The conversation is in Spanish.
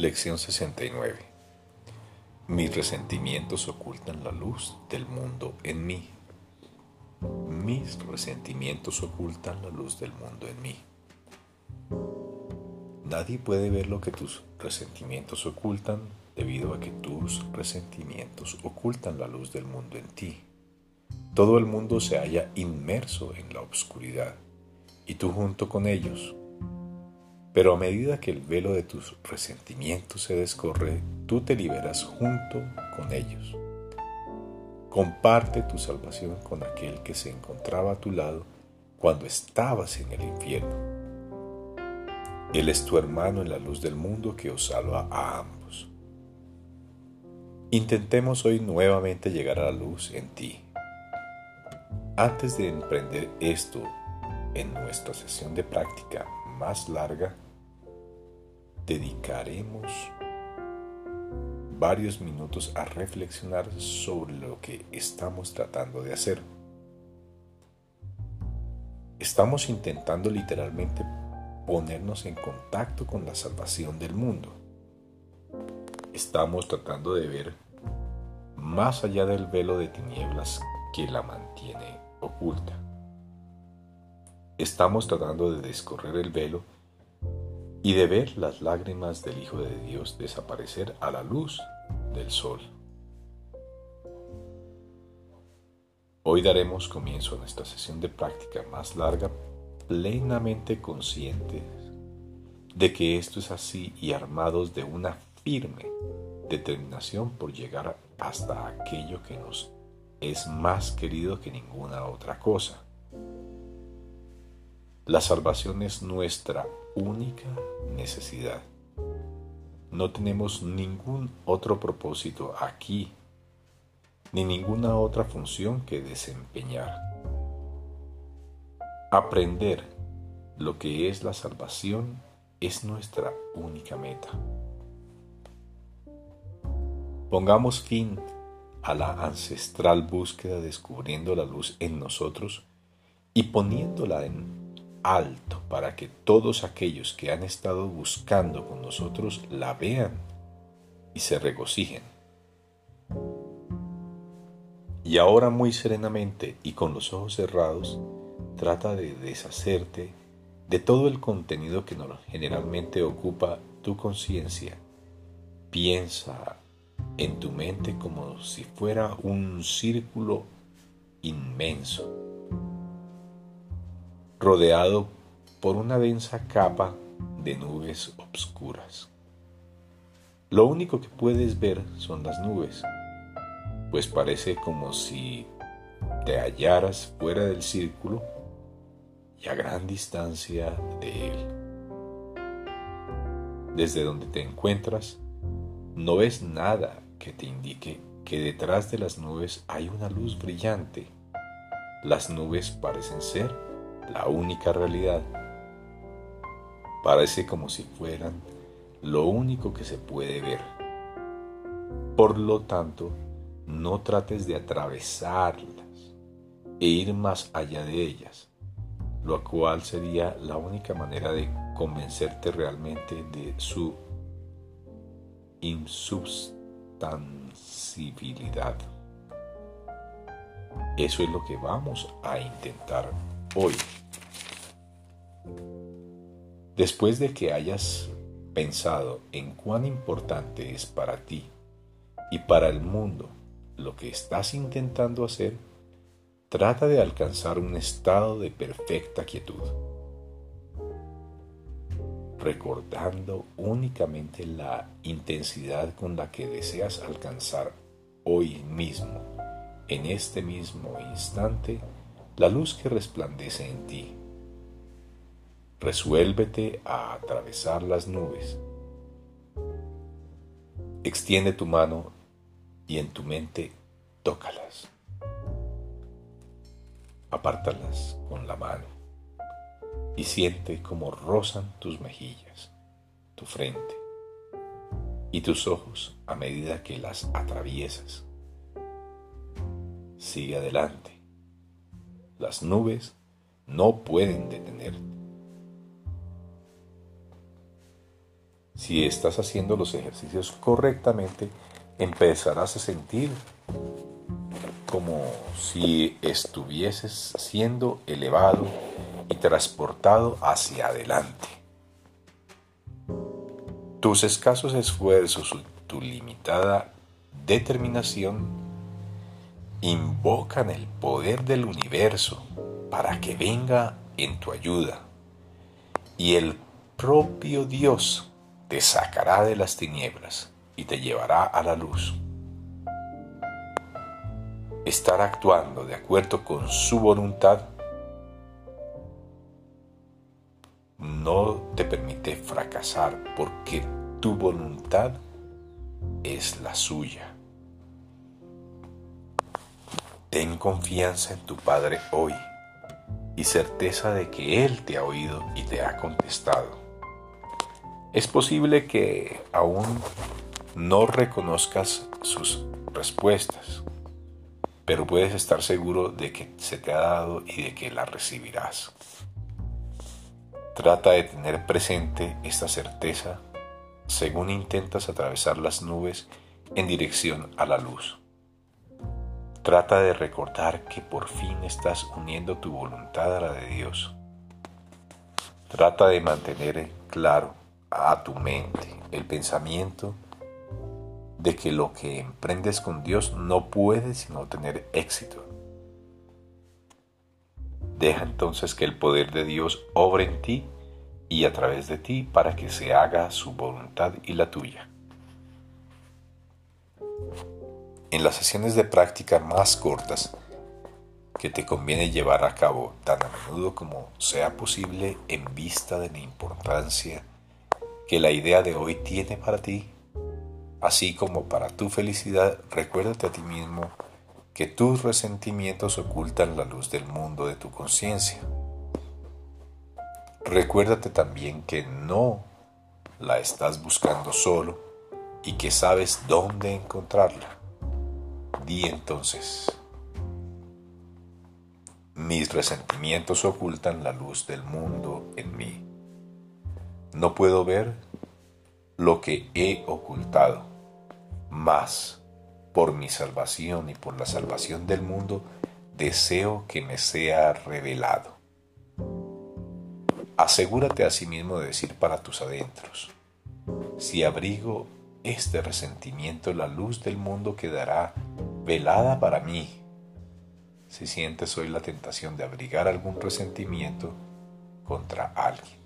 Lección 69. Mis resentimientos ocultan la luz del mundo en mí. Mis resentimientos ocultan la luz del mundo en mí. Nadie puede ver lo que tus resentimientos ocultan debido a que tus resentimientos ocultan la luz del mundo en ti. Todo el mundo se halla inmerso en la oscuridad y tú junto con ellos. Pero a medida que el velo de tus resentimientos se descorre, tú te liberas junto con ellos. Comparte tu salvación con aquel que se encontraba a tu lado cuando estabas en el infierno. Él es tu hermano en la luz del mundo que os salva a ambos. Intentemos hoy nuevamente llegar a la luz en ti. Antes de emprender esto en nuestra sesión de práctica más larga, dedicaremos varios minutos a reflexionar sobre lo que estamos tratando de hacer. Estamos intentando literalmente ponernos en contacto con la salvación del mundo. Estamos tratando de ver más allá del velo de tinieblas que la mantiene oculta. Estamos tratando de descorrer el velo y de ver las lágrimas del Hijo de Dios desaparecer a la luz del sol. Hoy daremos comienzo a nuestra sesión de práctica más larga plenamente conscientes de que esto es así y armados de una firme determinación por llegar hasta aquello que nos es más querido que ninguna otra cosa. La salvación es nuestra única necesidad. No tenemos ningún otro propósito aquí, ni ninguna otra función que desempeñar. Aprender lo que es la salvación es nuestra única meta. Pongamos fin a la ancestral búsqueda descubriendo la luz en nosotros y poniéndola en alto para que todos aquellos que han estado buscando con nosotros la vean y se regocijen. Y ahora muy serenamente y con los ojos cerrados, trata de deshacerte de todo el contenido que generalmente ocupa tu conciencia. Piensa en tu mente como si fuera un círculo inmenso, rodeado por una densa capa de nubes obscuras. Lo único que puedes ver son las nubes, pues parece como si te hallaras fuera del círculo y a gran distancia de Él. Desde donde te encuentras, no ves nada que te indique que detrás de las nubes hay una luz brillante. Las nubes parecen ser la única realidad. Parece como si fueran lo único que se puede ver. Por lo tanto, no trates de atravesarlas e ir más allá de ellas lo cual sería la única manera de convencerte realmente de su insubstanciabilidad. Eso es lo que vamos a intentar hoy. Después de que hayas pensado en cuán importante es para ti y para el mundo lo que estás intentando hacer, trata de alcanzar un estado de perfecta quietud, recordando únicamente la intensidad con la que deseas alcanzar hoy mismo, en este mismo instante, la luz que resplandece en ti. Resuélvete a atravesar las nubes. Extiende tu mano y en tu mente tócalas apártalas con la mano y siente cómo rozan tus mejillas, tu frente y tus ojos a medida que las atraviesas. Sigue adelante. Las nubes no pueden detenerte. Si estás haciendo los ejercicios correctamente, empezarás a sentir como si estuvieses siendo elevado y transportado hacia adelante. Tus escasos esfuerzos, tu limitada determinación invocan el poder del universo para que venga en tu ayuda y el propio Dios te sacará de las tinieblas y te llevará a la luz. Estar actuando de acuerdo con su voluntad no te permite fracasar porque tu voluntad es la suya. Ten confianza en tu Padre hoy y certeza de que Él te ha oído y te ha contestado. Es posible que aún no reconozcas sus respuestas, pero puedes estar seguro de que se te ha dado y de que la recibirás. Trata de tener presente esta certeza según intentas atravesar las nubes en dirección a la luz. Trata de recordar que por fin estás uniendo tu voluntad a la de Dios. Trata de mantener claro a tu mente el pensamiento de que lo que emprendes con Dios no puede sino tener éxito. Deja entonces que el poder de Dios obre en ti y a través de ti para que se haga su voluntad y la tuya. En las sesiones de práctica más cortas, que te conviene llevar a cabo tan a menudo como sea posible en vista de la importancia que la idea de hoy tiene para ti, así como para tu felicidad, recuérdate a ti mismo que tus resentimientos ocultan la luz del mundo de tu conciencia. Recuérdate también que no la estás buscando solo y que sabes dónde encontrarla. Di entonces, mis resentimientos ocultan la luz del mundo en mí. No puedo ver lo que he ocultado, mas por mi salvación y por la salvación del mundo, deseo que me sea revelado. Asegúrate a sí mismo de decir para tus adentros, si abrigo este resentimiento, la luz del mundo quedará velada para mí. Si sientes hoy la tentación de abrigar algún resentimiento contra alguien.